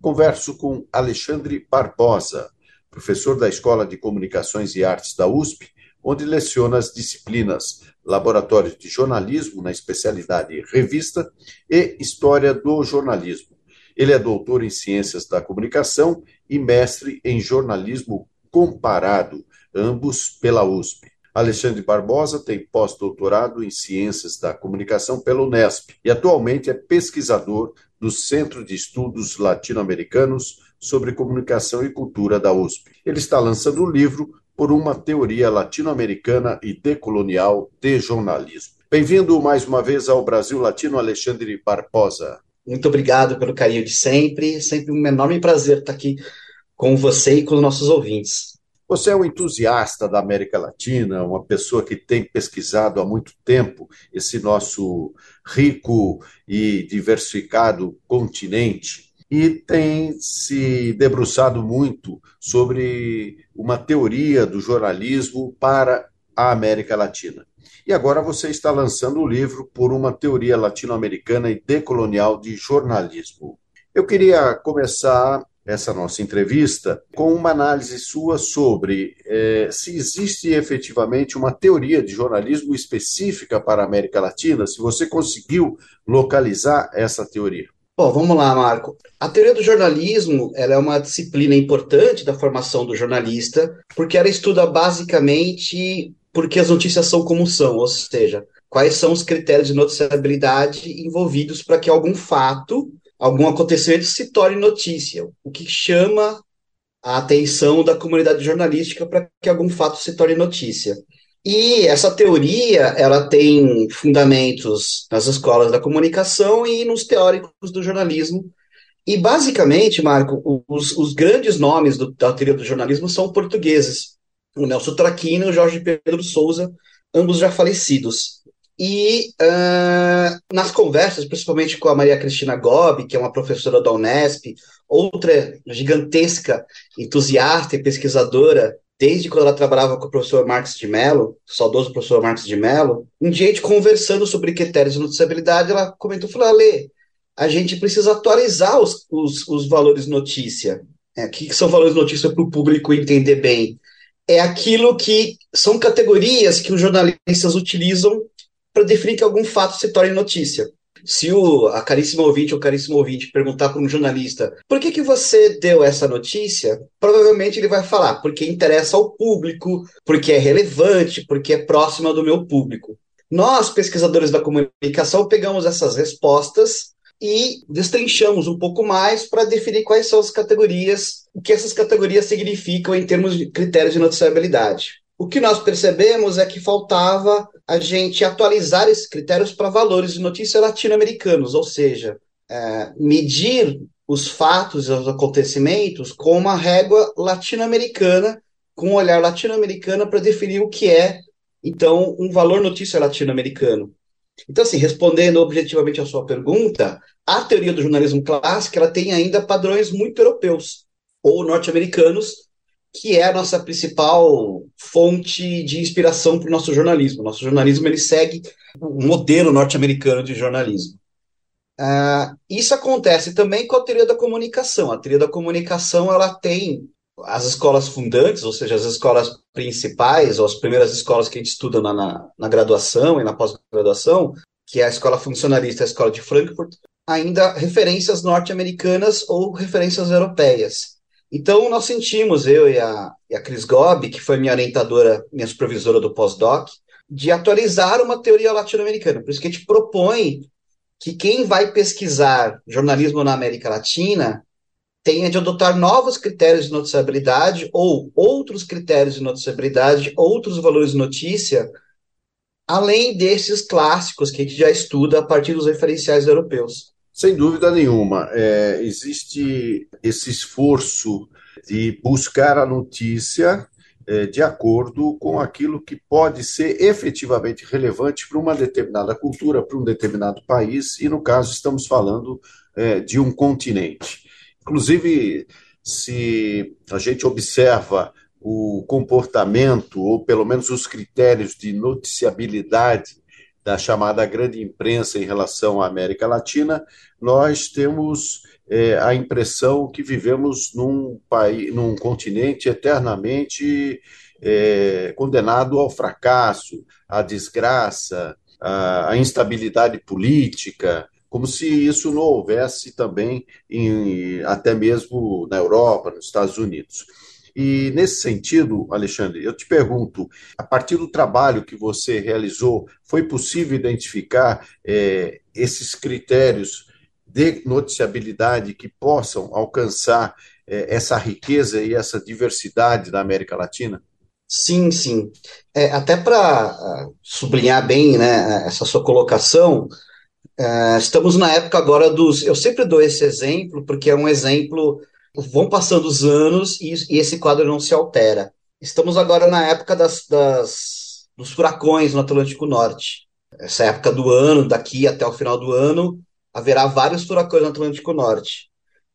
converso com Alexandre Barbosa, professor da Escola de Comunicações e Artes da USP, onde leciona as disciplinas Laboratório de Jornalismo, na especialidade Revista, e História do Jornalismo. Ele é doutor em Ciências da Comunicação e mestre em Jornalismo Comparado, ambos pela USP. Alexandre Barbosa tem pós-doutorado em Ciências da Comunicação pela Unesp e atualmente é pesquisador do Centro de Estudos Latino-Americanos sobre Comunicação e Cultura da USP. Ele está lançando o livro Por uma Teoria Latino-Americana e Decolonial de Jornalismo. Bem-vindo mais uma vez ao Brasil Latino, Alexandre Barbosa. Muito obrigado pelo carinho de sempre. Sempre um enorme prazer estar aqui com você e com os nossos ouvintes. Você é um entusiasta da América Latina, uma pessoa que tem pesquisado há muito tempo esse nosso rico e diversificado continente e tem se debruçado muito sobre uma teoria do jornalismo para a América Latina. E agora você está lançando o livro Por uma Teoria Latino-Americana e Decolonial de Jornalismo. Eu queria começar essa nossa entrevista com uma análise sua sobre é, se existe efetivamente uma teoria de jornalismo específica para a América Latina, se você conseguiu localizar essa teoria. Bom, vamos lá, Marco. A teoria do jornalismo ela é uma disciplina importante da formação do jornalista, porque ela estuda basicamente por que as notícias são como são, ou seja, quais são os critérios de noticiabilidade envolvidos para que algum fato algum acontecimento se torne notícia, o que chama a atenção da comunidade jornalística para que algum fato se torne notícia. E essa teoria, ela tem fundamentos nas escolas da comunicação e nos teóricos do jornalismo. E basicamente, Marco, os, os grandes nomes do, da teoria do jornalismo são portugueses. O Nelson Traquina e o Jorge Pedro Souza, ambos já falecidos. E uh, nas conversas, principalmente com a Maria Cristina Gobi, que é uma professora da Unesp, outra gigantesca entusiasta e pesquisadora, desde quando ela trabalhava com o professor Marcos de Mello, saudoso professor Marcos de Mello, um dia a gente conversando sobre critérios de noticiabilidade, ela comentou, falou, Ale, a gente precisa atualizar os, os, os valores notícia. É, o que são valores notícia para o público entender bem? É aquilo que são categorias que os jornalistas utilizam para definir que algum fato se torne notícia. Se o, a caríssima ouvinte ou caríssimo ouvinte perguntar para um jornalista por que, que você deu essa notícia, provavelmente ele vai falar porque interessa ao público, porque é relevante, porque é próxima do meu público. Nós, pesquisadores da comunicação, pegamos essas respostas e destrinchamos um pouco mais para definir quais são as categorias, o que essas categorias significam em termos de critérios de noticiabilidade. O que nós percebemos é que faltava a gente atualizar esses critérios para valores de notícia latino-americanos, ou seja, é, medir os fatos e os acontecimentos com uma régua latino-americana, com um olhar latino-americano para definir o que é, então, um valor notícia latino-americano. Então, assim, respondendo objetivamente a sua pergunta, a teoria do jornalismo clássico ela tem ainda padrões muito europeus ou norte-americanos que é a nossa principal fonte de inspiração para o nosso jornalismo. Nosso jornalismo ele segue o modelo norte-americano de jornalismo. Uh, isso acontece também com a teoria da comunicação. A teoria da comunicação ela tem as escolas fundantes, ou seja, as escolas principais, ou as primeiras escolas que a gente estuda na, na, na graduação e na pós-graduação, que é a escola funcionalista, a escola de Frankfurt, ainda referências norte-americanas ou referências europeias. Então, nós sentimos, eu e a, e a Cris Gobi, que foi minha orientadora, minha supervisora do pós-doc, de atualizar uma teoria latino-americana. Por isso que a gente propõe que quem vai pesquisar jornalismo na América Latina tenha de adotar novos critérios de noticiabilidade ou outros critérios de noticiabilidade, outros valores de notícia, além desses clássicos que a gente já estuda a partir dos referenciais europeus. Sem dúvida nenhuma, é, existe esse esforço de buscar a notícia é, de acordo com aquilo que pode ser efetivamente relevante para uma determinada cultura, para um determinado país, e no caso estamos falando é, de um continente. Inclusive, se a gente observa o comportamento, ou pelo menos os critérios de noticiabilidade da chamada grande imprensa em relação à América Latina, nós temos é, a impressão que vivemos num país, num continente eternamente é, condenado ao fracasso, à desgraça, à, à, instabilidade política, como se isso não houvesse também em, até mesmo na Europa, nos Estados Unidos. E nesse sentido, Alexandre, eu te pergunto, a partir do trabalho que você realizou, foi possível identificar é, esses critérios de noticiabilidade que possam alcançar é, essa riqueza e essa diversidade da América Latina? Sim, sim. É, até para uh, sublinhar bem né, essa sua colocação, uh, estamos na época agora dos. Eu sempre dou esse exemplo, porque é um exemplo. Vão passando os anos e, e esse quadro não se altera. Estamos agora na época das, das, dos furacões no Atlântico Norte. Essa época do ano, daqui até o final do ano, haverá vários furacões no Atlântico Norte.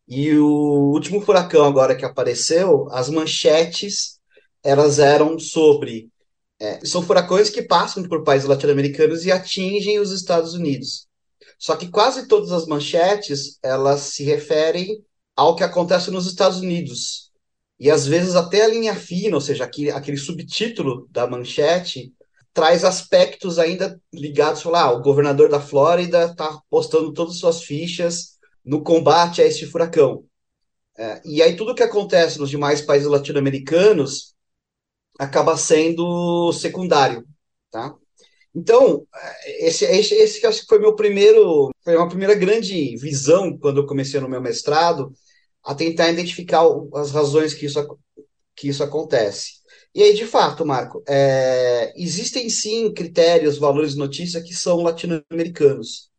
E o último furacão agora que apareceu, as manchetes, elas eram sobre... É, são furacões que passam por países latino-americanos e atingem os Estados Unidos. Só que quase todas as manchetes, elas se referem ao que acontece nos Estados Unidos. E às vezes até a linha fina, ou seja, aquele, aquele subtítulo da manchete, traz aspectos ainda ligados, lá, o governador da Flórida está postando todas as suas fichas no combate a este furacão. É, e aí tudo que acontece nos demais países latino-americanos acaba sendo secundário, tá? Então, esse, esse, esse acho que foi meu primeiro, foi uma primeira grande visão quando eu comecei no meu mestrado, a tentar identificar as razões que isso, que isso acontece. E aí, de fato, Marco, é, existem sim critérios, valores de notícia que são latino-americanos.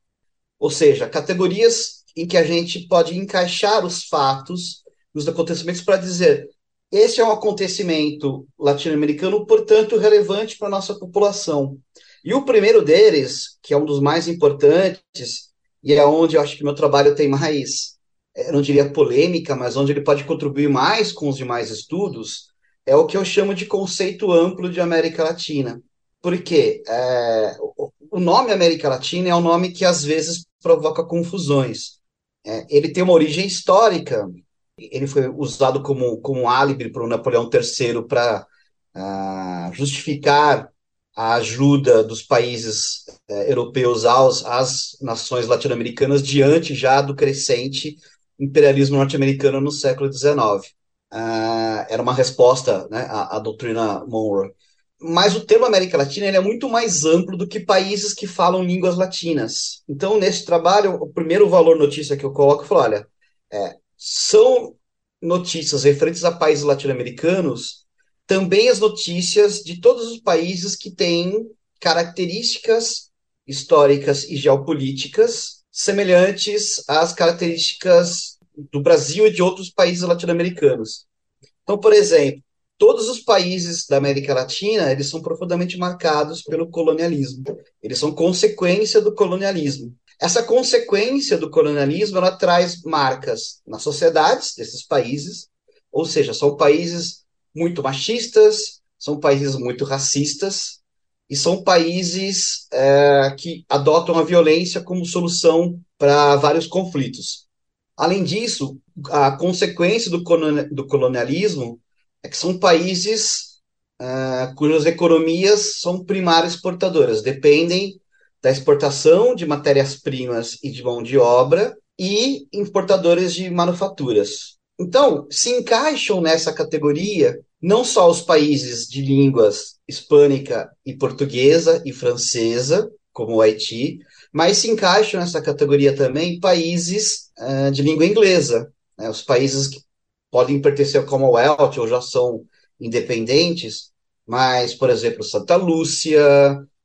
Ou seja, categorias em que a gente pode encaixar os fatos, os acontecimentos, para dizer esse é um acontecimento latino-americano, portanto, relevante para a nossa população. E o primeiro deles, que é um dos mais importantes, e é onde eu acho que meu trabalho tem mais, eu não diria polêmica, mas onde ele pode contribuir mais com os demais estudos, é o que eu chamo de conceito amplo de América Latina. Porque é, o nome América Latina é um nome que às vezes provoca confusões. É, ele tem uma origem histórica, ele foi usado como, como álibi para o Napoleão III para uh, justificar a ajuda dos países uh, europeus aos, às nações latino-americanas diante já do crescente imperialismo norte-americano no século XIX uh, era uma resposta né, à, à, doutrina Monroe. Mas o termo América Latina é muito mais amplo do que países que falam línguas latinas. Então, nesse trabalho, o primeiro valor notícia que eu coloco, falo, olha, é, são notícias referentes a países latino-americanos, também as notícias de todos os países que têm características históricas e geopolíticas semelhantes às características do Brasil e de outros países latino-americanos. Então, por exemplo, todos os países da América Latina, eles são profundamente marcados pelo colonialismo. Eles são consequência do colonialismo. Essa consequência do colonialismo, ela traz marcas nas sociedades desses países, ou seja, são países muito machistas, são países muito racistas, e são países é, que adotam a violência como solução para vários conflitos. Além disso, a consequência do, colonialismo é que são países uh, cujas economias são primárias exportadoras, dependem da exportação de matérias-primas e de mão de obra e importadores de manufaturas. Então, se encaixam nessa categoria não só os países de línguas hispânica e portuguesa e francesa, como o Haiti, mas se encaixam nessa categoria também países uh, de língua inglesa, né? os países que podem pertencer ao Commonwealth ou já são independentes, mas, por exemplo, Santa Lúcia,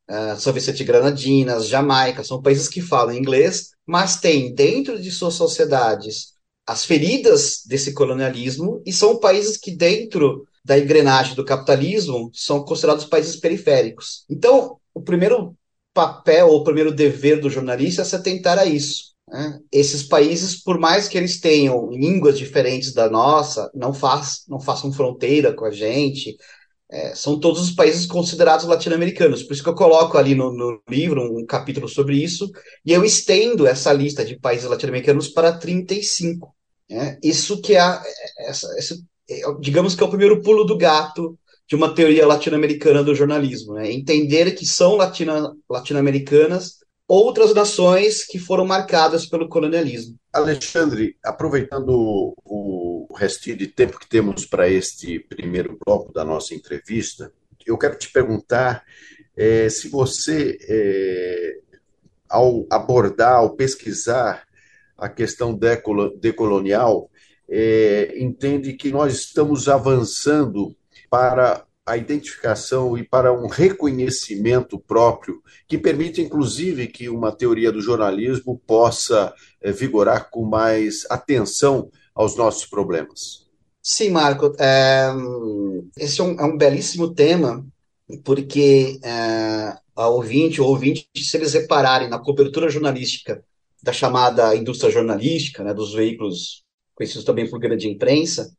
uh, São Vicente Granadinas, Jamaica, são países que falam inglês, mas têm dentro de suas sociedades as feridas desse colonialismo e são países que dentro da engrenagem do capitalismo são considerados países periféricos. Então, o primeiro papel ou o primeiro dever do jornalista é se atentar a isso. Né? Esses países, por mais que eles tenham línguas diferentes da nossa, não, faz, não façam fronteira com a gente, é, são todos os países considerados latino-americanos. Por isso que eu coloco ali no, no, livro um capítulo sobre isso, e eu estendo essa lista de países latino-americanos para 35. Né? Isso que é, a, essa, essa, é, digamos que é o primeiro pulo do gato de uma teoria latino-americana do jornalismo. Né? Entender que são latino-americanas outras nações que foram marcadas pelo colonialismo. Alexandre, aproveitando o restinho de tempo que temos para este primeiro bloco da nossa entrevista, eu quero te perguntar é, se você, é, ao abordar, ao pesquisar a questão decolonial, é, entende que nós estamos avançando para a identificação e para um reconhecimento próprio, que permite, inclusive, que uma teoria do jornalismo possa é, vigorar com mais atenção aos nossos problemas. Sim, Marco. É, esse é um, é um, belíssimo tema, porque é, a ouvinte ou ouvinte, se eles repararem na cobertura jornalística da chamada indústria jornalística, né, dos veículos conhecidos também por grande imprensa,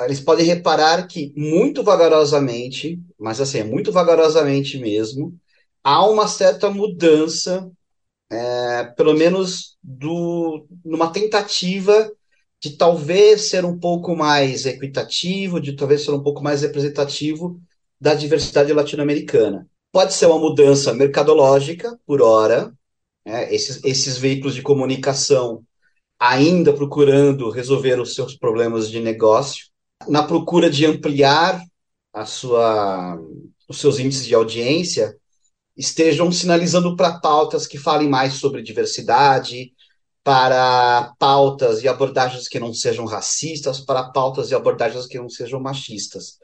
eles podem reparar que muito vagarosamente, mas assim, é muito vagarosamente mesmo, há uma certa mudança, é, pelo menos do, numa tentativa de talvez ser um pouco mais equitativo, de talvez ser um pouco mais representativo da diversidade latino-americana. Pode ser uma mudança mercadológica, por hora, é, esses, esses veículos de comunicação ainda procurando resolver os seus problemas de negócio, na procura de ampliar a sua, os seus índices de audiência, estejam sinalizando para pautas que falem mais sobre diversidade, para pautas e abordagens que não sejam racistas, para pautas e abordagens que não sejam machistas.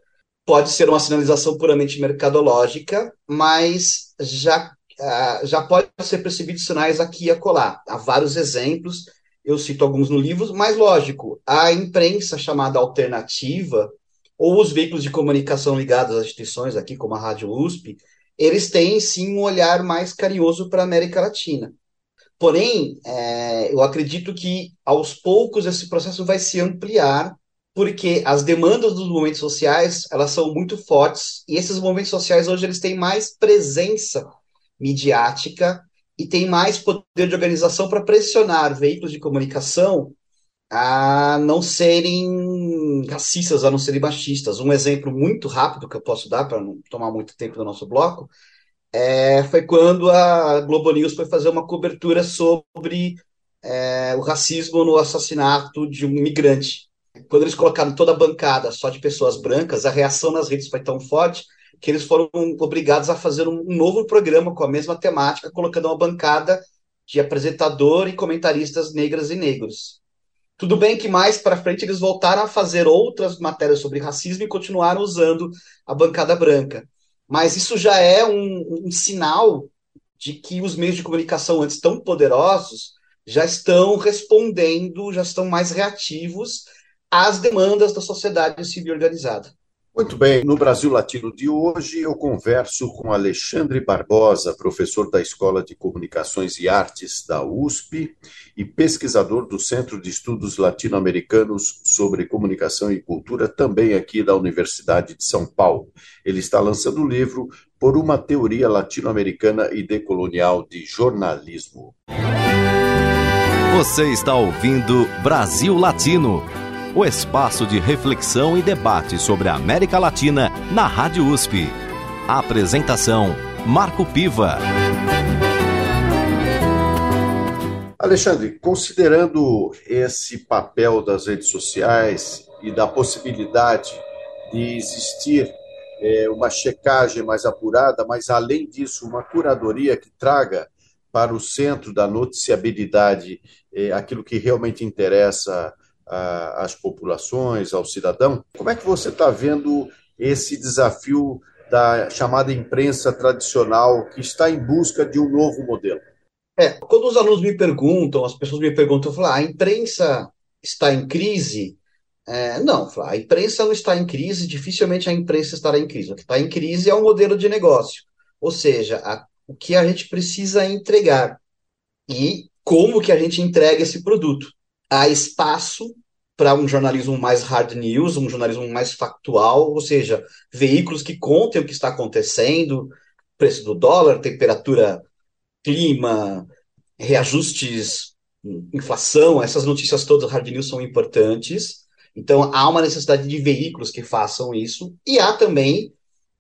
Pode ser uma sinalização puramente mercadológica, mas já, uh, já pode ser percebido sinais aqui e acolá. Há vários exemplos eu cito alguns no livro, mas lógico, a imprensa chamada alternativa, ou os veículos de comunicação ligados às instituições, aqui como a Rádio USP, eles têm sim um olhar mais carinhoso para a América Latina. Porém, é, eu acredito que aos poucos esse processo vai se ampliar, porque as demandas dos movimentos sociais elas são muito fortes e esses movimentos sociais hoje eles têm mais presença midiática e tem mais poder de organização para pressionar veículos de comunicação a não serem racistas, a não serem machistas. Um exemplo muito rápido que eu posso dar, para não tomar muito tempo do nosso bloco, é, foi quando a Globo News foi fazer uma cobertura sobre é, o racismo no assassinato de um imigrante. Quando eles colocaram toda a bancada só de pessoas brancas, a reação nas redes foi tão forte que eles foram obrigados a fazer um novo programa com a mesma temática, colocando uma bancada de apresentador e comentaristas negras e negros. Tudo bem que mais para frente eles voltaram a fazer outras matérias sobre racismo e continuaram usando a bancada branca. Mas isso já é um, um sinal de que os meios de comunicação antes tão poderosos já estão respondendo, já estão mais reativos às demandas da sociedade civil organizada. Muito bem, no Brasil Latino de hoje eu converso com Alexandre Barbosa, professor da Escola de Comunicações e Artes da USP e pesquisador do Centro de Estudos Latino-Americanos sobre Comunicação e Cultura, também aqui da Universidade de São Paulo. Ele está lançando o livro Por uma Teoria Latino-Americana e Decolonial de Jornalismo. Você está ouvindo Brasil Latino o espaço de reflexão e debate sobre a América Latina na Rádio USP. A apresentação: Marco Piva. Alexandre, considerando esse papel das redes sociais e da possibilidade de existir é, uma checagem mais apurada, mas além disso, uma curadoria que traga para o centro da noticiabilidade é, aquilo que realmente interessa às populações, ao cidadão. Como é que você está vendo esse desafio da chamada imprensa tradicional que está em busca de um novo modelo? É, quando os alunos me perguntam, as pessoas me perguntam, eu falo, ah, a imprensa está em crise? É, não, a imprensa não está em crise, dificilmente a imprensa estará em crise. O que está em crise é o modelo de negócio, ou seja, a, o que a gente precisa entregar e como que a gente entrega esse produto. Há espaço para um jornalismo mais hard news, um jornalismo mais factual, ou seja, veículos que contem o que está acontecendo, preço do dólar, temperatura, clima, reajustes, inflação, essas notícias todas hard news são importantes. Então há uma necessidade de veículos que façam isso e há também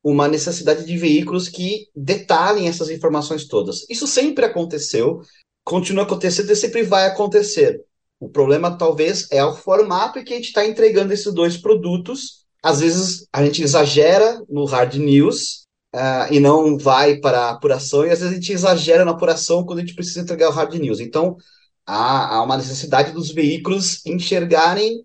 uma necessidade de veículos que detalhem essas informações todas. Isso sempre aconteceu, continua acontecendo e sempre vai acontecer. O problema, talvez, é o formato em que a gente está entregando esses dois produtos. Às vezes, a gente exagera no hard news uh, e não vai para a apuração, e às vezes a gente exagera na apuração quando a gente precisa entregar o hard news. Então, há, há uma necessidade dos veículos enxergarem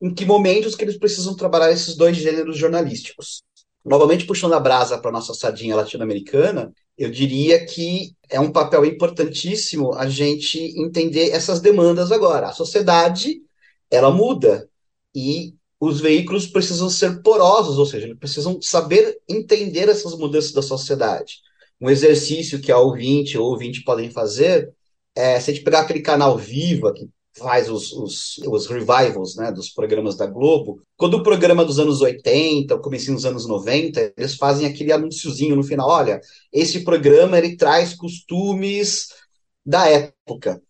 em que momentos que eles precisam trabalhar esses dois gêneros jornalísticos. Novamente, puxando a brasa para a nossa sardinha latino-americana, eu diria que é um papel importantíssimo a gente entender essas demandas agora. A sociedade, ela muda e os veículos precisam ser porosos, ou seja, precisam saber entender essas mudanças da sociedade. Um exercício que a ouvinte ou ouvinte podem fazer é, se a gente pegar aquele canal Viva, que faz os, os, os, revivals né, dos programas da Globo, quando o programa dos anos 80, o comecinho dos anos 90, eles fazem aquele anúnciozinho no final, olha, esse programa ele traz costumes da época.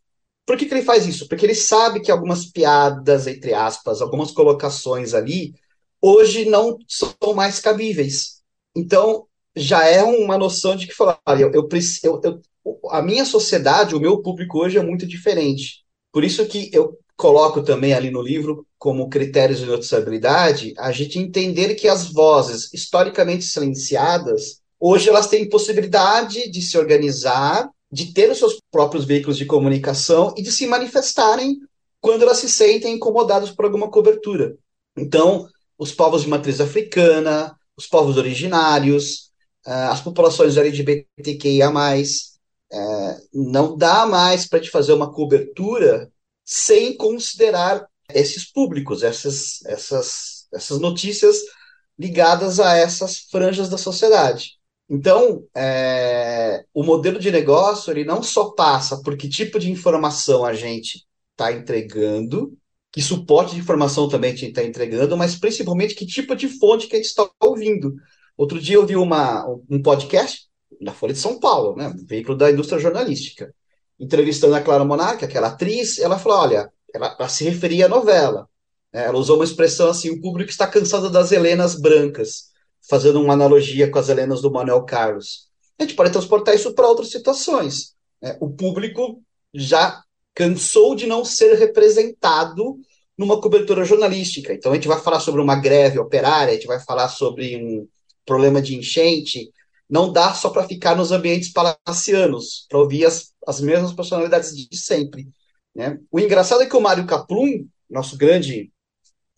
Por que, que ele faz isso? Porque ele sabe que algumas piadas, entre aspas, algumas colocações ali, hoje não são mais cabíveis. Então, já é uma noção de que olha, eu, eu, eu, eu a minha sociedade, o meu público hoje é muito diferente por isso que eu coloco também ali no livro como critérios de noticiabilidade a gente entender que as vozes historicamente silenciadas hoje elas têm possibilidade de se organizar, de ter os seus próprios veículos de comunicação e de se manifestarem quando elas se sentem incomodadas por alguma cobertura. Então, os povos de matriz africana, os povos originários, ah, as populações LGBTQIA+, é, não dá mais para te fazer uma cobertura sem considerar esses públicos, essas, essas, essas notícias ligadas a essas franjas da sociedade. Então, é, o modelo de negócio ele não só passa por que tipo de informação a gente está entregando, que suporte de informação também a gente está entregando, mas principalmente que tipo de fonte que a gente está ouvindo. Outro dia eu vi uma, um podcast da Folha de São Paulo, né, veículo da indústria jornalística, entrevistando a Clara Monarca, aquela atriz, ela falou, olha, ela, ela se referia à novela, né, ela usou uma expressão assim, o público está cansado das Helenas brancas, fazendo uma analogia com as Helenas do Manuel Carlos. A gente pode transportar isso para outras situações. Né? O público já cansou de não ser representado numa cobertura jornalística. Então a gente vai falar sobre uma greve operária, a gente vai falar sobre um problema de enchente, não dá só para ficar nos ambientes palacianos, para ouvir as, as mesmas personalidades de sempre. Né? O engraçado é que o Mário Kaplum, nosso grande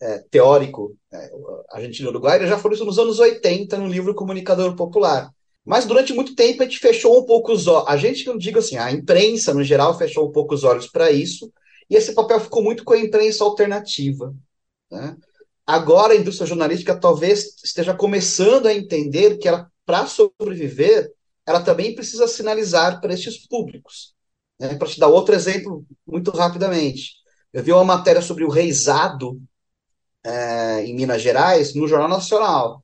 é, teórico é, argentino-uruguaio, já falou isso nos anos 80 no livro Comunicador Popular. Mas durante muito tempo a gente fechou um pouco os olhos. A gente, não digo assim, a imprensa no geral fechou um pouco os olhos para isso, e esse papel ficou muito com a imprensa alternativa. Né? Agora a indústria jornalística talvez esteja começando a entender que ela para sobreviver, ela também precisa sinalizar para estes públicos. Né? Para te dar outro exemplo, muito rapidamente. Eu vi uma matéria sobre o reizado é, em Minas Gerais no Jornal Nacional.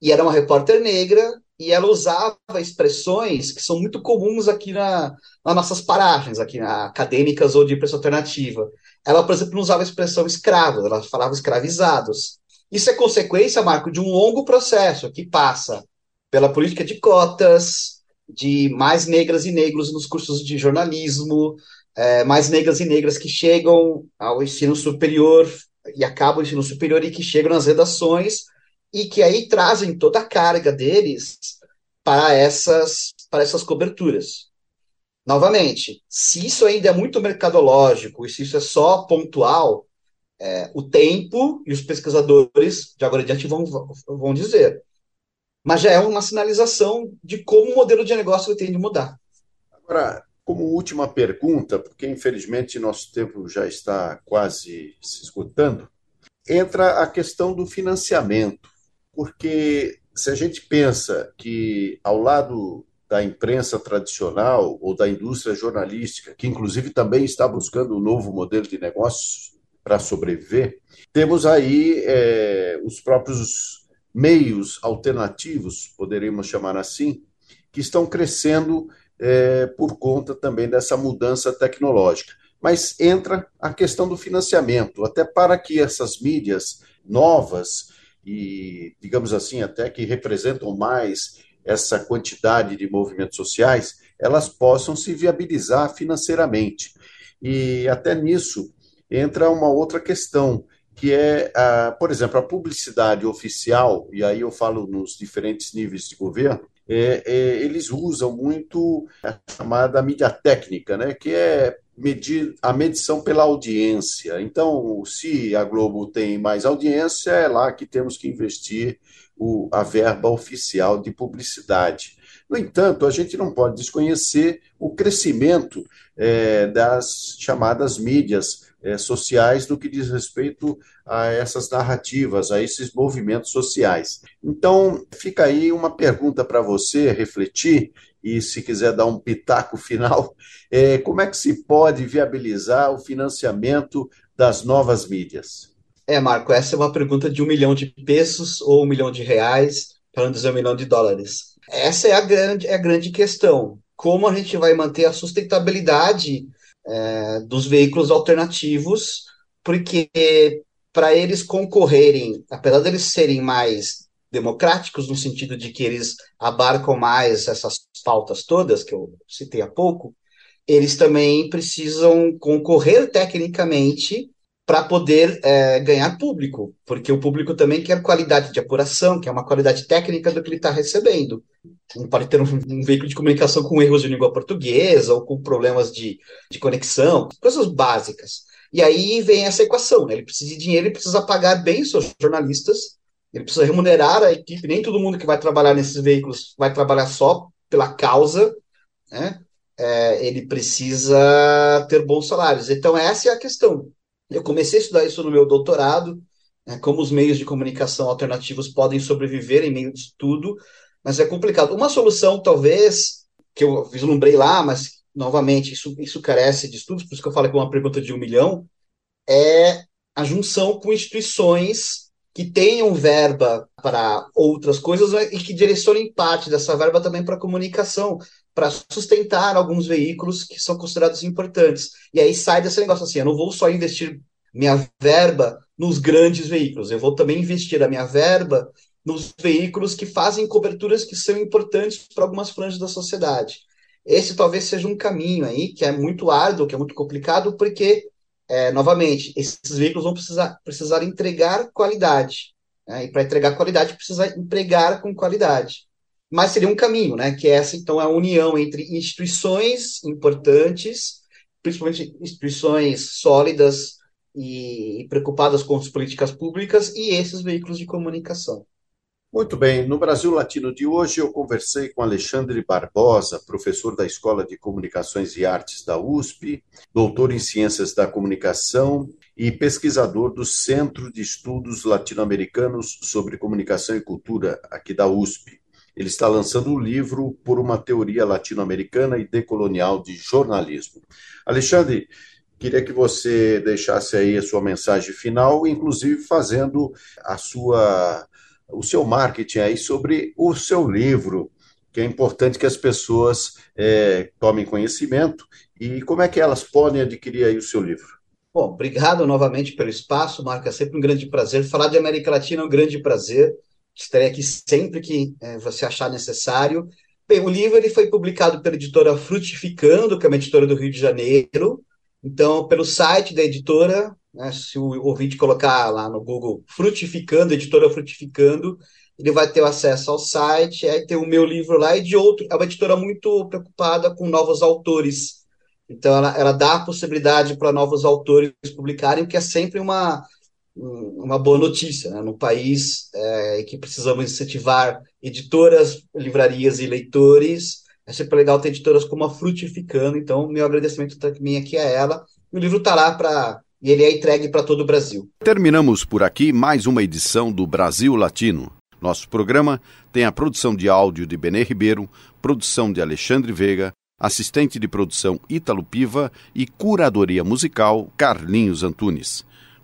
E era uma repórter negra e ela usava expressões que são muito comuns aqui na, nas nossas paragens, aqui na, acadêmicas ou de imprensa alternativa. Ela, por exemplo, não usava a expressão escravos, ela falava escravizados. Isso é consequência, Marco, de um longo processo que passa pela política de cotas, de mais negras e negros nos cursos de jornalismo, é, mais negras e negras que chegam ao ensino superior e acabam o ensino superior e que chegam nas redações e que aí trazem toda a carga deles para essas, para essas coberturas. Novamente, se isso ainda é muito mercadológico e se isso é só pontual, é, o tempo e os pesquisadores de agora em diante vão, vão dizer. Mas já é uma sinalização de como o modelo de negócio tem de mudar. Agora, como última pergunta, porque infelizmente nosso tempo já está quase se esgotando, entra a questão do financiamento, porque se a gente pensa que ao lado da imprensa tradicional ou da indústria jornalística, que inclusive também está buscando um novo modelo de negócios para sobreviver, temos aí é, os próprios meios alternativos, poderíamos chamar assim, que estão crescendo é, por conta também dessa mudança tecnológica. Mas entra a questão do financiamento, até para que essas mídias novas e, digamos assim, até que representam mais essa quantidade de movimentos sociais, elas possam se viabilizar financeiramente. E até nisso entra uma outra questão, que é, por exemplo, a publicidade oficial, e aí eu falo nos diferentes níveis de governo, é, é, eles usam muito a chamada mídia técnica, né, que é medir a medição pela audiência. Então, se a Globo tem mais audiência, é lá que temos que investir o, a verba oficial de publicidade. No entanto, a gente não pode desconhecer o crescimento é, das chamadas mídias é, sociais no que diz respeito a essas narrativas, a esses movimentos sociais. Então, fica aí uma pergunta para você refletir e, se quiser dar um pitaco final, é, como é que se pode viabilizar o financiamento das novas mídias? É, Marco, essa é uma pergunta de um milhão de pesos ou um milhão de reais, para não dizer um milhão de dólares. Essa é a grande, é a grande questão. Como a gente vai manter a sustentabilidade é, dos veículos alternativos, porque para eles concorrerem, apesar de eles serem mais democráticos, no sentido de que eles abarcam mais essas pautas todas que eu citei há pouco, eles também precisam concorrer tecnicamente para poder é, ganhar público, porque o público também quer qualidade de apuração, quer uma qualidade técnica do que ele está recebendo. Não pode ter um, um, veículo de comunicação com erros de língua portuguesa ou com problemas de, de conexão, coisas básicas. E aí vem essa equação, né? ele precisa de dinheiro, ele precisa pagar bem seus jornalistas, ele precisa remunerar a equipe, nem todo mundo que vai trabalhar nesses veículos vai trabalhar só pela causa, né? É, ele precisa ter bons salários. Então, essa é a questão. Eu comecei a estudar isso no meu doutorado, né, como os meios de comunicação alternativos podem sobreviver em meio de tudo, mas é complicado. Uma solução, talvez, que eu vislumbrei lá, mas, novamente, isso, isso carece de estudos, por isso que eu falo que é uma pergunta de um milhão, é a junção com instituições que tenham verba para outras coisas e que direcionem parte dessa verba também para comunicação, para sustentar alguns veículos que são considerados importantes. E aí sai desse negócio assim: eu não vou só investir minha verba nos grandes veículos, eu vou também investir a minha verba nos veículos que fazem coberturas que são importantes para algumas franjas da sociedade. Esse talvez seja um caminho aí que é muito árduo, que é muito complicado, porque é, novamente, esses veículos vão precisar, precisar entregar qualidade. Né? E para entregar qualidade, precisa empregar com qualidade. Mas seria um caminho, né? que essa, então, é a união entre instituições importantes, principalmente instituições sólidas e preocupadas com as políticas públicas, e esses veículos de comunicação. Muito bem, no Brasil Latino de hoje eu conversei com Alexandre Barbosa, professor da Escola de Comunicações e Artes da USP, doutor em Ciências da Comunicação e pesquisador do Centro de Estudos Latino-Americanos sobre Comunicação e Cultura, aqui da USP. Ele está lançando um livro Por uma Teoria Latino-Americana e Decolonial de Jornalismo. Alexandre, queria que você deixasse aí a sua mensagem final, inclusive fazendo a sua o seu marketing aí sobre o seu livro, que é importante que as pessoas é, tomem conhecimento e como é que elas podem adquirir aí o seu livro. Bom, obrigado novamente pelo espaço, Marco. É sempre um grande prazer. Falar de América Latina é um grande prazer. Estarei aqui sempre que é, você achar necessário. Bem, o livro ele foi publicado pela editora Frutificando, que é uma editora do Rio de Janeiro. Então, pelo site da editora, né? Se o ouvinte colocar lá no Google Frutificando, editora Frutificando, ele vai ter acesso ao site, aí tem o meu livro lá e de outro. É uma editora muito preocupada com novos autores. Então, ela, ela dá a possibilidade para novos autores publicarem, que é sempre uma, uma boa notícia, né? Num país é, que precisamos incentivar editoras, livrarias e leitores, é sempre legal ter editoras como a Frutificando, então meu agradecimento também aqui a ela. O livro está lá para e ele é entregue para todo o Brasil. Terminamos por aqui mais uma edição do Brasil Latino. Nosso programa tem a produção de áudio de Benê Ribeiro, produção de Alexandre Veiga, assistente de produção Ítalo Piva e curadoria musical Carlinhos Antunes.